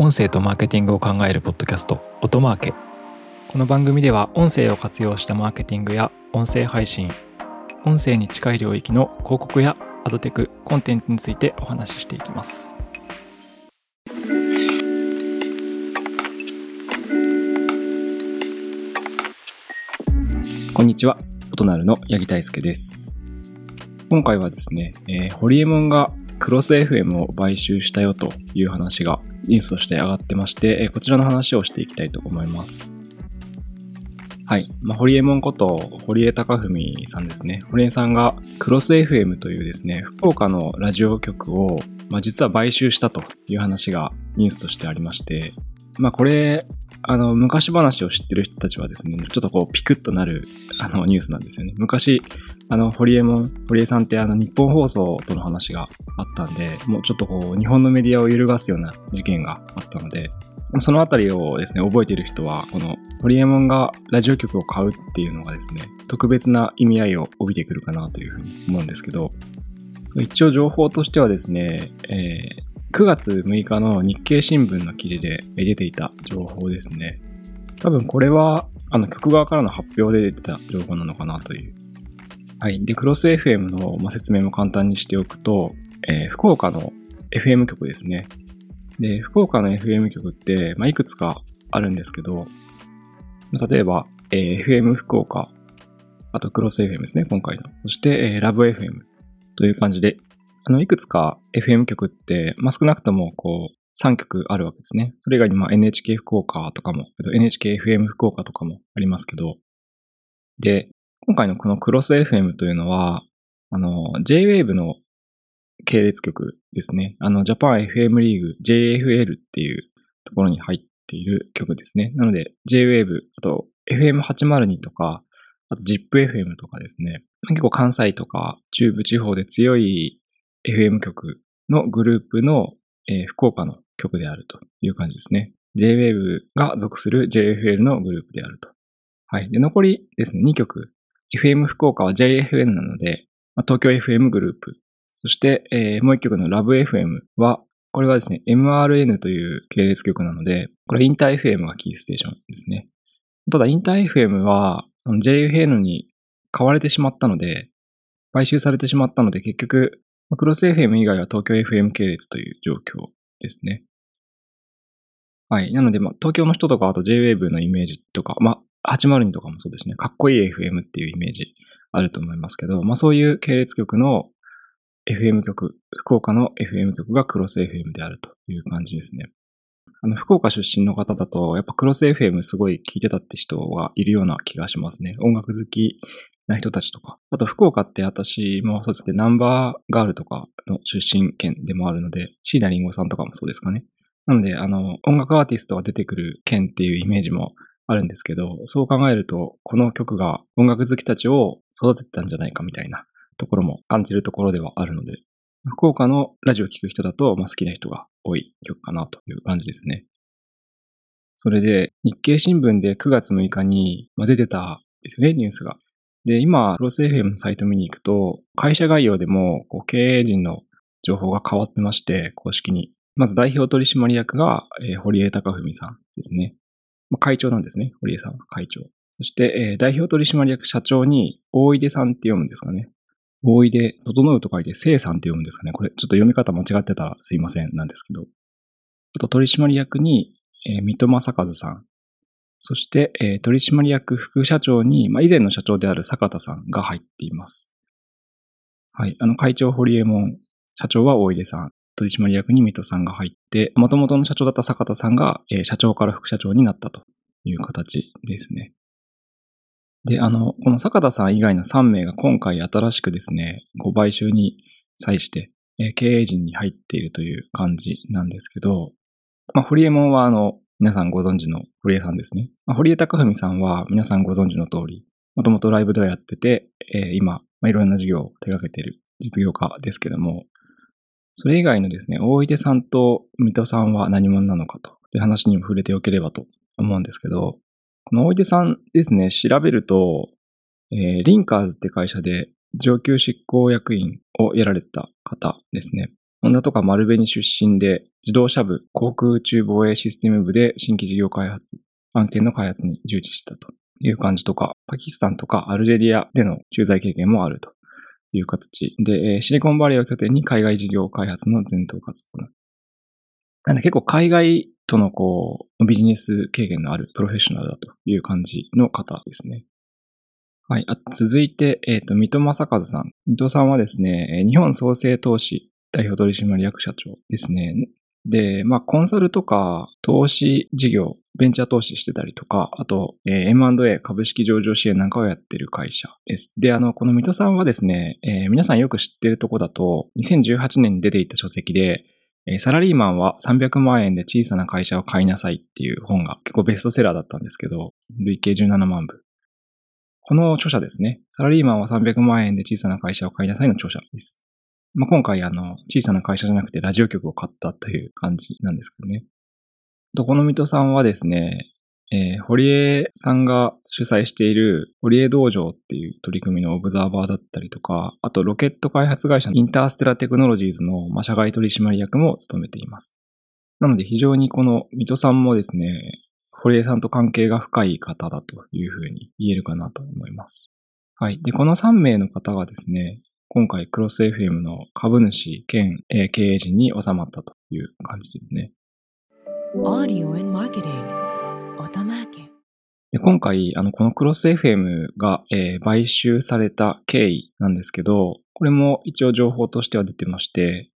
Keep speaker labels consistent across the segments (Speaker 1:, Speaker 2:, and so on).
Speaker 1: 音声とマーケティングを考えるポッドキャスト音マーケ。この番組では音声を活用したマーケティングや音声配信音声に近い領域の広告やアドテクコンテンツについてお話ししていきます。
Speaker 2: こんにちは、音なるの八木大輔です。今回はですね、えーホリエモンがクロス FM を買収したよという話がニュースとして上がってまして、こちらの話をしていきたいと思います。はい。まあ、ホリエモンこと堀江貴文さんですね。堀江さんがクロス FM というですね、福岡のラジオ局を、まあ、実は買収したという話がニュースとしてありまして、まあ、これ、あの、昔話を知ってる人たちはですね、ちょっとこう、ピクッとなる、あの、ニュースなんですよね。昔、あの、堀江も、堀江さんってあの、日本放送との話があったんで、もうちょっとこう、日本のメディアを揺るがすような事件があったので、そのあたりをですね、覚えている人は、この、ホリエモンがラジオ局を買うっていうのがですね、特別な意味合いを帯びてくるかなというふうに思うんですけど、一応情報としてはですね、えー9月6日の日経新聞の記事で出ていた情報ですね。多分これは、あの、局側からの発表で出てた情報なのかなという。はい。で、クロス FM の、説明も簡単にしておくと、えー福岡の FM 局ですね。で、福岡の FM 局って、まあ、いくつかあるんですけど、例えば、えー FM 福岡、あとクロス FM ですね、今回の。そして、えーラブ FM という感じで、あの、いくつか FM 局って、まあ、少なくとも、こう、3局あるわけですね。それ以外に、ま、NHK 福岡とかも、NHKFM 福岡とかもありますけど、で、今回のこのクロス FM というのは、あの、JWAVE の系列局ですね。あの、ジャパン FM リーグ JFL っていうところに入っている曲ですね。なので、JWAVE、あと FM802 とか、あと ZIPFM とかですね。結構関西とか中部地方で強い FM 局のグループの、えー福岡の局であるという感じですね。JWAVE が属する JFL のグループであると。はい。で、残りですね、2局。FM 福岡は JFN なので、まあ東京 FM グループ。そして、えーもう1局の LoveFM は、これはですね、MRN という系列局なので、これインター FM がキーステーションですね。ただ、インター FM は、JFN に買われてしまったので、買収されてしまったので、結局、クロス FM 以外は東京 FM 系列という状況ですね。はい。なので、まあ、東京の人とか、あと JWAVE のイメージとか、まあ、802とかもそうですね。かっこいい FM っていうイメージあると思いますけど、まあ、そういう系列局の FM 局、福岡の FM 局がクロス FM であるという感じですね。あの、福岡出身の方だと、やっぱクロス FM すごい聞いてたって人がいるような気がしますね。音楽好きな人たちとか。あと、福岡って私もそうですね、ナンバーガールとかの出身県でもあるので、椎名林檎さんとかもそうですかね。なので、あの、音楽アーティストが出てくる県っていうイメージもあるんですけど、そう考えると、この曲が音楽好きたちを育ててたんじゃないかみたいなところも感じるところではあるので、福岡のラジオを聴く人だと、まあ、好きな人が多い曲かなという感じですね。それで、日経新聞で9月6日に出てたですよね、ニュースが。で、今、クロス FM のサイト見に行くと、会社概要でも、こう、経営陣の情報が変わってまして、公式に。まず代表取締役が、えー堀江貴文さんですね。まあ、会長なんですね、堀江さんは会長。そして、えー代表取締役社長に、大出さんって読むんですかね。大井で、整うと書いて、生さんって読むんですかね。これ、ちょっと読み方間違ってたらすいません、なんですけど。あと、取締役に、えー三笘坂和さん。そして、えー取締役副社長に、まあ、以前の社長である坂田さんが入っています。はい。あの、会長堀江門、社長は大出さん。取締役に水戸さんが入って、元々の社長だった坂田さんが、えー社長から副社長になったという形ですね。で、あの、この坂田さん以外の3名が今回新しくですね、ご買収に際して、えー経営陣に入っているという感じなんですけど、まあ、堀江門はあの、皆さんご存知の堀江さんですね。まあ、堀江貴文さんは皆さんご存知の通り、もともとライブではやってて、えー今、まあ、いろんな事業を手掛けている実業家ですけども、それ以外のですね、大出さんと水戸さんは何者なのかという話にも触れておければと思うんですけど、この大出さんですね、調べると、えーリンカーズって会社で上級執行役員をやられてた方ですね。ホンダとか丸紅出身で、自動車部、航空宇宙防衛システム部で新規事業開発、案件の開発に従事したという感じとか、パキスタンとかアルジェリアでの駐在経験もあるという形で、シリコンバレーを拠点に海外事業開発の全頭活動なんで結構海外とのこう、ビジネス経験のあるプロフェッショナルだという感じの方ですね。はい。あ続いて、えっ、ー、と、水戸正和さん。水戸さんはですね、日本創生投資代表取締役社長ですね。で、まあ、コンサルとか投資事業、ベンチャー投資してたりとか、あと、えー、M&A 株式上場支援なんかをやってる会社です。で、あの、この水戸さんはですね、えー、皆さんよく知ってるとこだと、2018年に出ていた書籍で、えサラリーマンは300万円で小さな会社を買いなさいっていう本が結構ベストセラーだったんですけど、累計17万部。この著者ですね。サラリーマンは300万円で小さな会社を買いなさいの著者です。まあ、今回あの、小さな会社じゃなくてラジオ局を買ったという感じなんですけどね。と、この水戸さんはですね、えー、堀江さんが主催している堀江道場っていう取り組みのオブザーバーだったりとか、あとロケット開発会社インターステラテクノロジーズの、社外取締役も務めています。なので非常にこの水戸さんもですね、堀江さんと関係が深い方だというふうに言えるかなと思います。はい。で、この3名の方がですね、今回クロス FM の株主兼経営陣に収まったという感じですね。今回、あの、このクロス FM が、えー、買収された経緯なんですけど、これも一応情報としては出てまして、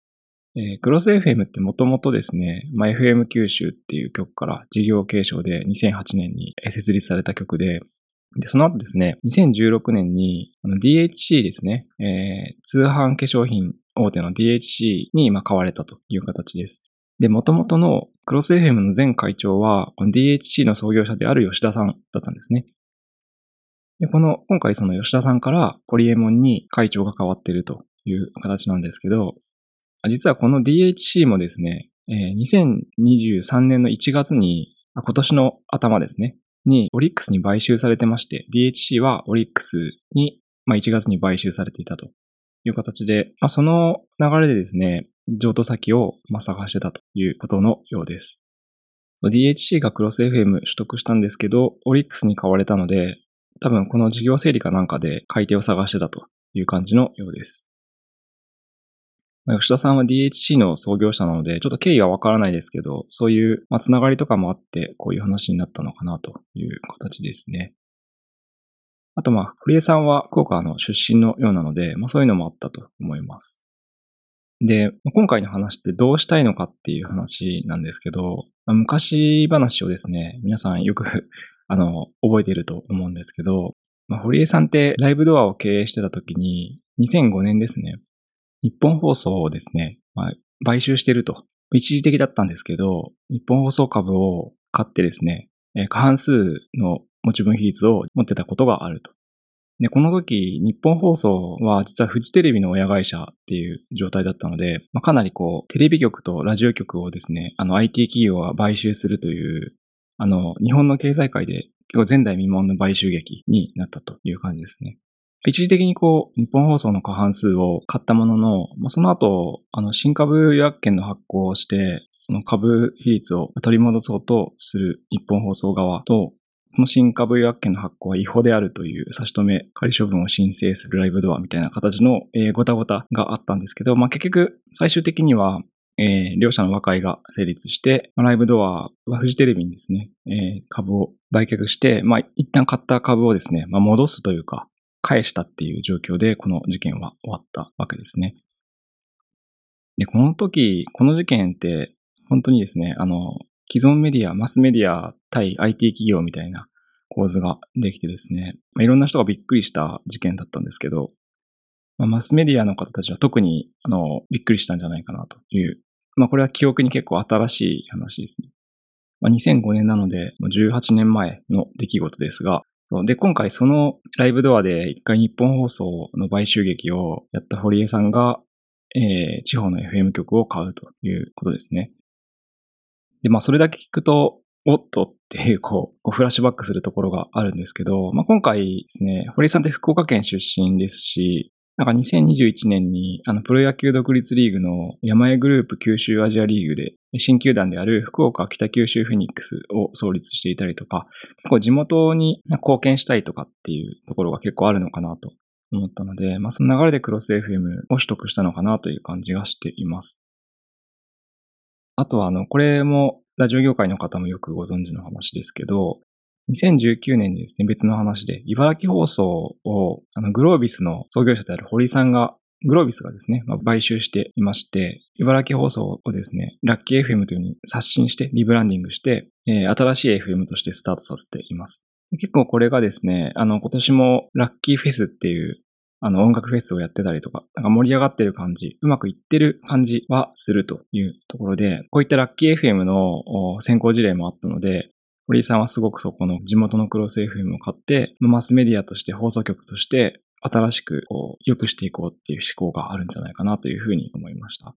Speaker 2: えー、クロス FM ってもともとですね、まあ、FM 九州っていう曲から事業継承で2008年に設立された曲で、で、その後ですね、2016年に DHC ですね、えー、通販化粧品大手の DHC にまあ買われたという形です。で、元々のクロス FM の前会長は、DHC の創業者である吉田さんだったんですね。で、この、今回その吉田さんからホリエモンに会長が変わっているという形なんですけど、実はこの DHC もですね、2023年の1月に、今年の頭ですね、にオリックスに買収されてまして、DHC はオリックスに、まあ、1月に買収されていたという形で、まあ、その流れでですね、譲渡先を探してたということのようです。DHC がクロス FM 取得したんですけど、オリックスに買われたので、多分この事業整理かなんかで買い手を探してたという感じのようです。吉田さんは DHC の創業者なので、ちょっと経緯はわからないですけど、そういう、まつながりとかもあって、こういう話になったのかなという形ですね。あと、まあ、堀江さんは福岡の出身のようなので、まあそういうのもあったと思います。で、今回の話ってどうしたいのかっていう話なんですけど、昔話をですね、皆さんよく あの、覚えていると思うんですけど、まあ、堀江さんってライブドアを経営してた時に、2005年ですね、日本放送をですね、まあ、買収してると。一時的だったんですけど、日本放送株を買ってですね、過半数の持ち分比率を持ってたことがあると。で、この時、日本放送は実はフジテレビの親会社っていう状態だったので、まあ、かなりこう、テレビ局とラジオ局をですね、あの IT 企業が買収するという、あの、日本の経済界で結構前代未聞の買収劇になったという感じですね。一時的にこう、日本放送の過半数を買ったものの、まあ、その後、あの、新株予約権の発行をして、その株比率を取り戻そうとする日本放送側と、この新株予約権の発行は違法であるという差し止め、仮処分を申請するライブドアみたいな形の、えー、ごたごたがあったんですけど、まあ、結局、最終的には、えー、両者の和解が成立して、ライブドアはフジテレビにですね、えー、株を売却して、まあ、一旦買った株をですね、まあ、戻すというか、返したっていう状況で、この事件は終わったわけですね。で、この時、この事件って、本当にですね、あの、既存メディア、マスメディア対 IT 企業みたいな構図ができてですね、まあ、いろんな人がびっくりした事件だったんですけど、まあ、マスメディアの方たちは特にあのびっくりしたんじゃないかなという、まあ、これは記憶に結構新しい話ですね。まあ、2005年なので、18年前の出来事ですが、で、今回そのライブドアで一回日本放送の買収劇をやった堀江さんが、えー、地方の FM 局を買うということですね。で、まあそれだけ聞くと、おっとっていう、こう、フラッシュバックするところがあるんですけど、まあ今回ですね、堀江さんって福岡県出身ですし、なんか2021年に、あの、プロ野球独立リーグの山江グループ九州アジアリーグで、新球団である福岡北九州フェニックスを創立していたりとか、結構地元に貢献したいとかっていうところが結構あるのかなと思ったので、まあその流れでクロス FM を取得したのかなという感じがしています。あとはあの、これもラジオ業界の方もよくご存知の話ですけど、2019年にですね、別の話で、茨城放送を、あの、グロービスの創業者である堀さんが、グロービスがですね、まあ、買収していまして、茨城放送をですね、ラッキー FM というふうに刷新して、リブランディングして、えー、新しい FM としてスタートさせています。結構これがですね、あの、今年もラッキーフェスっていう、あの、音楽フェスをやってたりとか、なんか盛り上がってる感じ、うまくいってる感じはするというところで、こういったラッキー FM の先行事例もあったので、堀井さんはすごくそこの地元のクロス FM を買って、マスメディアとして放送局として新しくこう良くしていこうっていう思考があるんじゃないかなというふうに思いました。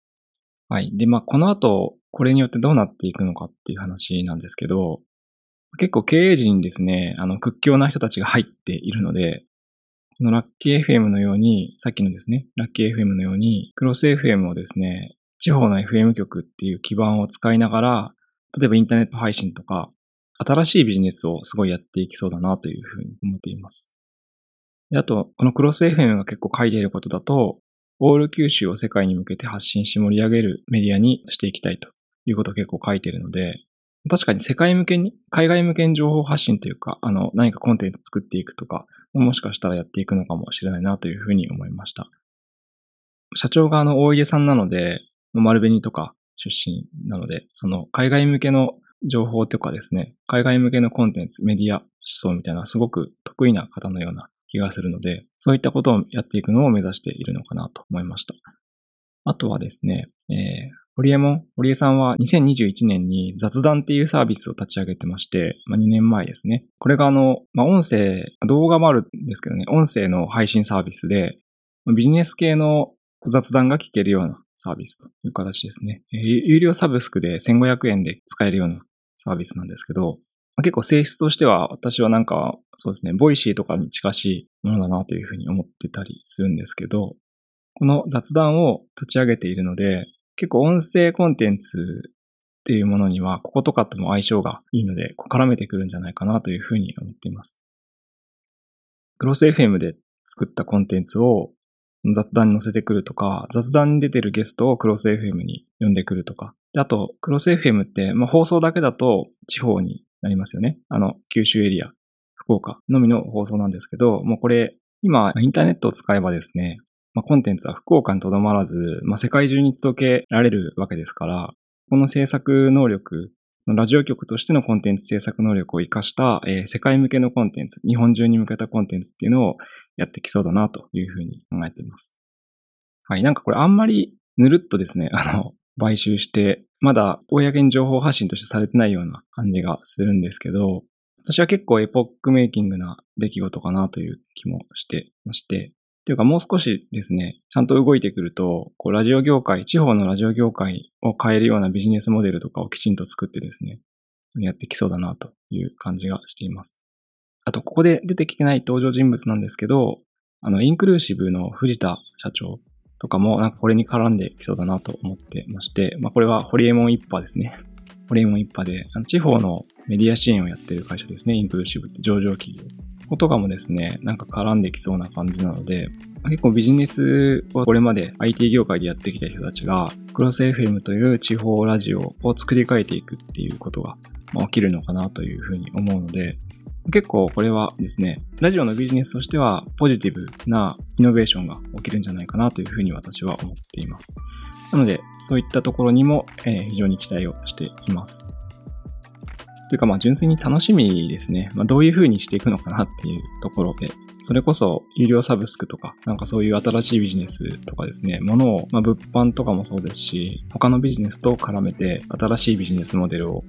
Speaker 2: はい。で、まあ、この後、これによってどうなっていくのかっていう話なんですけど、結構経営陣にですね、あの、屈強な人たちが入っているので、このラッキー FM のように、さっきのですね、ラッキー FM のように、クロス FM をですね、地方の FM 局っていう基盤を使いながら、例えばインターネット配信とか、新しいビジネスをすごいやっていきそうだなというふうに思っています。あと、このクロス FM が結構書いていることだと、オール九州を世界に向けて発信し盛り上げるメディアにしていきたいということを結構書いているので、確かに世界向けに、海外向けに情報発信というか、あの、何かコンテンツ作っていくとか、もしかしたらやっていくのかもしれないなというふうに思いました。社長があの、大家さんなので、丸紅とか出身なので、その海外向けの情報とかですね、海外向けのコンテンツ、メディア思想みたいなすごく得意な方のような気がするので、そういったことをやっていくのを目指しているのかなと思いました。あとはですね、えー、堀江も、堀江さんは2021年に雑談っていうサービスを立ち上げてまして、まあ、2年前ですね。これがあの、まあ、音声、動画もあるんですけどね、音声の配信サービスで、ビジネス系の雑談が聞けるようなサービスという形ですね。有料サブスクで1500円で使えるようなサービスなんですけど、結構性質としては私はなんかそうですね、 Voicy とかに近しいものだなというふうに思ってたりするんですけど、この雑談を立ち上げているので、結構音声コンテンツっていうものには、こことかとも相性がいいので、絡めてくるんじゃないかなというふうに思っています。クロス FM で作ったコンテンツを雑談に載せてくるとか、雑談に出てるゲストをクロス FM に呼んでくるとか。であと、クロス FM って、まあ、放送だけだと地方になりますよね。あの、九州エリア、福岡のみの放送なんですけど、もうこれ、今、インターネットを使えばですね、まあ、コンテンツは福岡にとどまらず、まあ、世界中に届けられるわけですから、この制作能力、ラジオ局としてのコンテンツ制作能力を活かした、えー、世界向けのコンテンツ、日本中に向けたコンテンツっていうのをやってきそうだなというふうに考えています。はい、なんかこれあんまりぬるっとですね、あの、買収して、まだ公に情報発信としてされてないような感じがするんですけど、私は結構エポックメイキングな出来事かなという気もしてまして、というかもう少しですね、ちゃんと動いてくると、こうラジオ業界、地方のラジオ業界を変えるようなビジネスモデルとかをきちんと作ってですね、やってきそうだなという感じがしています。あと、ここで出てきてない登場人物なんですけど、あの、インクルーシブの藤田社長とかも、なんかこれに絡んできそうだなと思ってまして、まあこれはホリエモン一派ですね。ホリエモン一派で、地方のメディア支援をやってる会社ですね、インクルーシブって上場企業。とかもですね、なんか絡んできそうな感じなので、結構ビジネスをこれまで IT 業界でやってきた人たちが、クロス FM という地方ラジオを作り変えていくっていうことが起きるのかなというふうに思うので、結構これはですね、ラジオのビジネスとしてはポジティブなイノベーションが起きるんじゃないかなというふうに私は思っています。なので、そういったところにも、え非常に期待をしています。というかまあ純粋に楽しみですね。まあどういう風にしていくのかなっていうところで、それこそ有料サブスクとか、なんかそういう新しいビジネスとかですね、ものを、まあ物販とかもそうですし、他のビジネスと絡めて新しいビジネスモデルを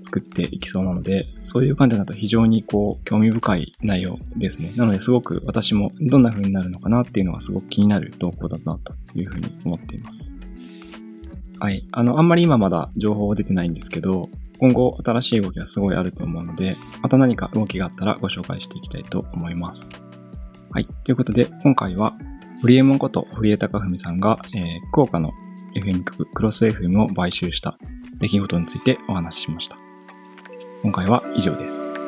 Speaker 2: 作っていきそうなので、そういう観点だと非常にこう、興味深い内容ですね。なのですごく私もどんな風になるのかなっていうのがすごく気になる動向だなというふうに思っています。はい。あの、あんまり今まだ情報出てないんですけど、今後新しい動きがすごいあると思うので、また何か動きがあったらご紹介していきたいと思います。はい。ということで、今回はホリエモンこと堀江貴文さんが、えー、福岡の FM 局クロス FM を買収した出来事についてお話ししました。今回は以上です。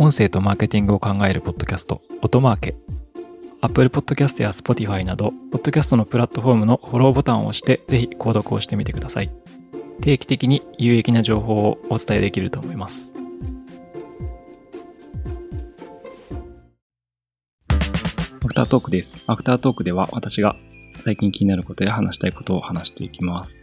Speaker 1: 音声とマーケティングを考えるポッドキャスト、音マーケ。Apple Podcast や Spotify など、ポッドキャストのプラットフォームのフォローボタンを押して、ぜひ購読をしてみてください。定期的に有益な情報をお伝えできると思います。
Speaker 2: アフタートークです。アフタートークでは私が最近気になることや話したいことを話していきます。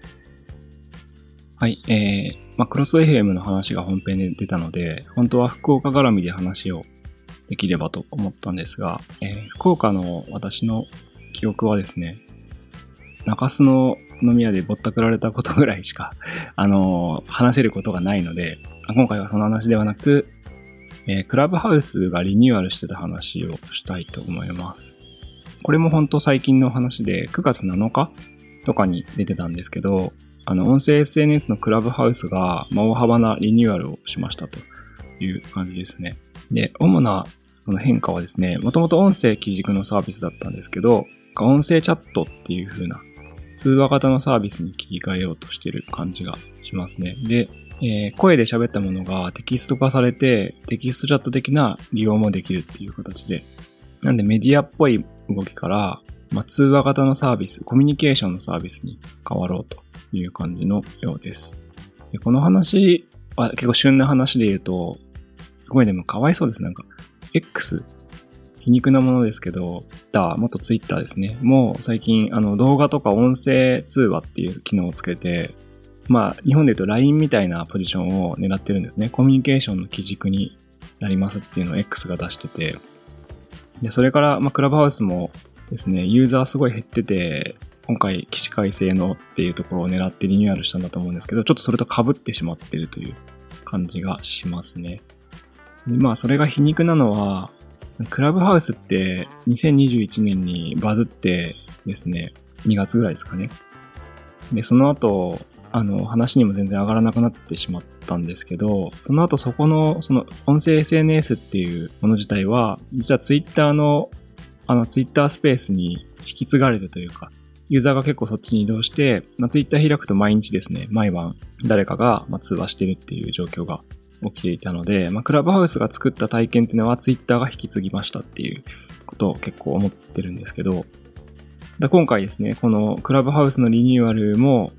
Speaker 2: はい、えー、まあ、クロス FM の話が本編で出たので、本当は福岡絡みで話をできればと思ったんですが、えー、福岡の私の記憶はですね、中洲の飲み屋でぼったくられたことぐらいしか、あのー、話せることがないので、今回はその話ではなく、えー、クラブハウスがリニューアルしてた話をしたいと思います。これも本当最近の話で、9月7日とかに出てたんですけど、あの、音声 SNS のクラブハウスが、まあ大幅なリニューアルをしましたという感じですね。で、主なその変化はですね、もともと音声基軸のサービスだったんですけど、音声チャットっていう風な通話型のサービスに切り替えようとしてる感じがしますね。で、えー、声で喋ったものがテキスト化されて、テキストチャット的な利用もできるっていう形で、なんでメディアっぽい動きから、まあ、通話型のサービス、コミュニケーションのサービスに変わろうという感じのようです。でこの話は結構旬な話で言うと、すごいでもかわいそうです。なんか、X、皮肉なものですけど、だ、元 Twitter ですね。もう最近、あの、動画とか音声通話っていう機能をつけて、まあ、日本で言うと LINE みたいなポジションを狙ってるんですね。コミュニケーションの基軸になりますっていうのを X が出してて、で、それから、まあ、クラブハウスもですね、ユーザーすごい減ってて、今回起死回生のっていうところを狙ってリニューアルしたんだと思うんですけど、ちょっとそれと被ってしまってるという感じがしますね。でまあそれが皮肉なのは、クラブハウスって2021年にバズってですね、2月ぐらいですかね。で、その後、あの、話にも全然上がらなくなってしまったんですけど、その後そこの、その音声 SNS っていうもの自体は、実は Twitter の、あの Twitter スペースに引き継がれてというか、ユーザーが結構そっちに移動して、まあ、Twitter 開くと毎日ですね、毎晩誰かがまあ通話してるっていう状況が起きていたので、まあ、クラブハウスが作った体験っていうのは Twitter が引き継ぎましたっていうことを結構思ってるんですけど、だ今回ですね、このクラブハウスのリニューアルも、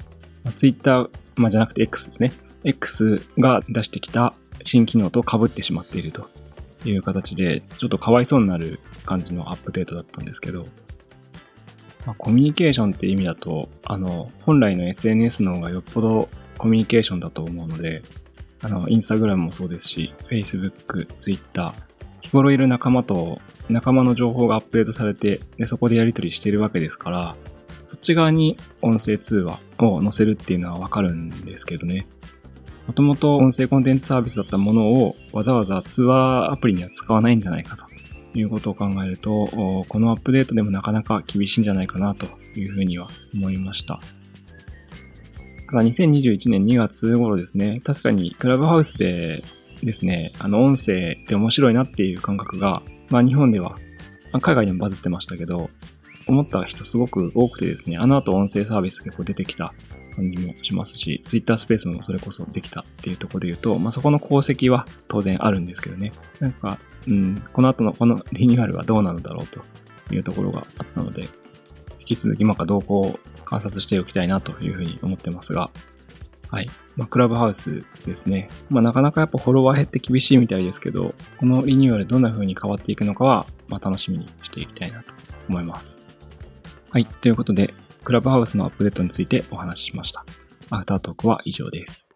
Speaker 2: まあ、Twitter、まあ、じゃなくて X ですね。X が出してきた新機能と被ってしまっているという形で、ちょっとかわいそうになる感じのアップデートだったんですけど、まあ、コミュニケーションって意味だと、あの、本来の SNS の方がよっぽどコミュニケーションだと思うので、あの、インスタグラムもそうですし、Facebook、Twitter、日頃いる仲間と仲間の情報がアップデートされて、でそこでやり取りしているわけですから、そっち側に音声通話を載せるっていうのはわかるんですけどね。もともと音声コンテンツサービスだったものをわざわざ通話アプリには使わないんじゃないかということを考えると、このアップデートでもなかなか厳しいんじゃないかなというふうには思いました。ただ2021年2月頃ですね、確かにクラブハウスでですね、あの音声って面白いなっていう感覚が、まあ日本では、海外でもバズってましたけど、思った人すごく多くてですね、あの後音声サービス結構出てきた感じもしますし、Twitter スペースもそれこそできたっていうところで言うと、まあそこの功績は当然あるんですけどね。なんか、うん、この後のこのリニューアルはどうなのだろうというところがあったので、引き続きまあ動向を観察しておきたいなというふうに思ってますが、はい。まあ、クラブハウスですね。まあ、なかなかやっぱフォロワー減って厳しいみたいですけど、このリニューアルどんな風に変わっていくのかは、まあ、楽しみにしていきたいなと思います。はい。ということで、クラブハウスのアップデートについてお話ししました。アフタートークは以上です。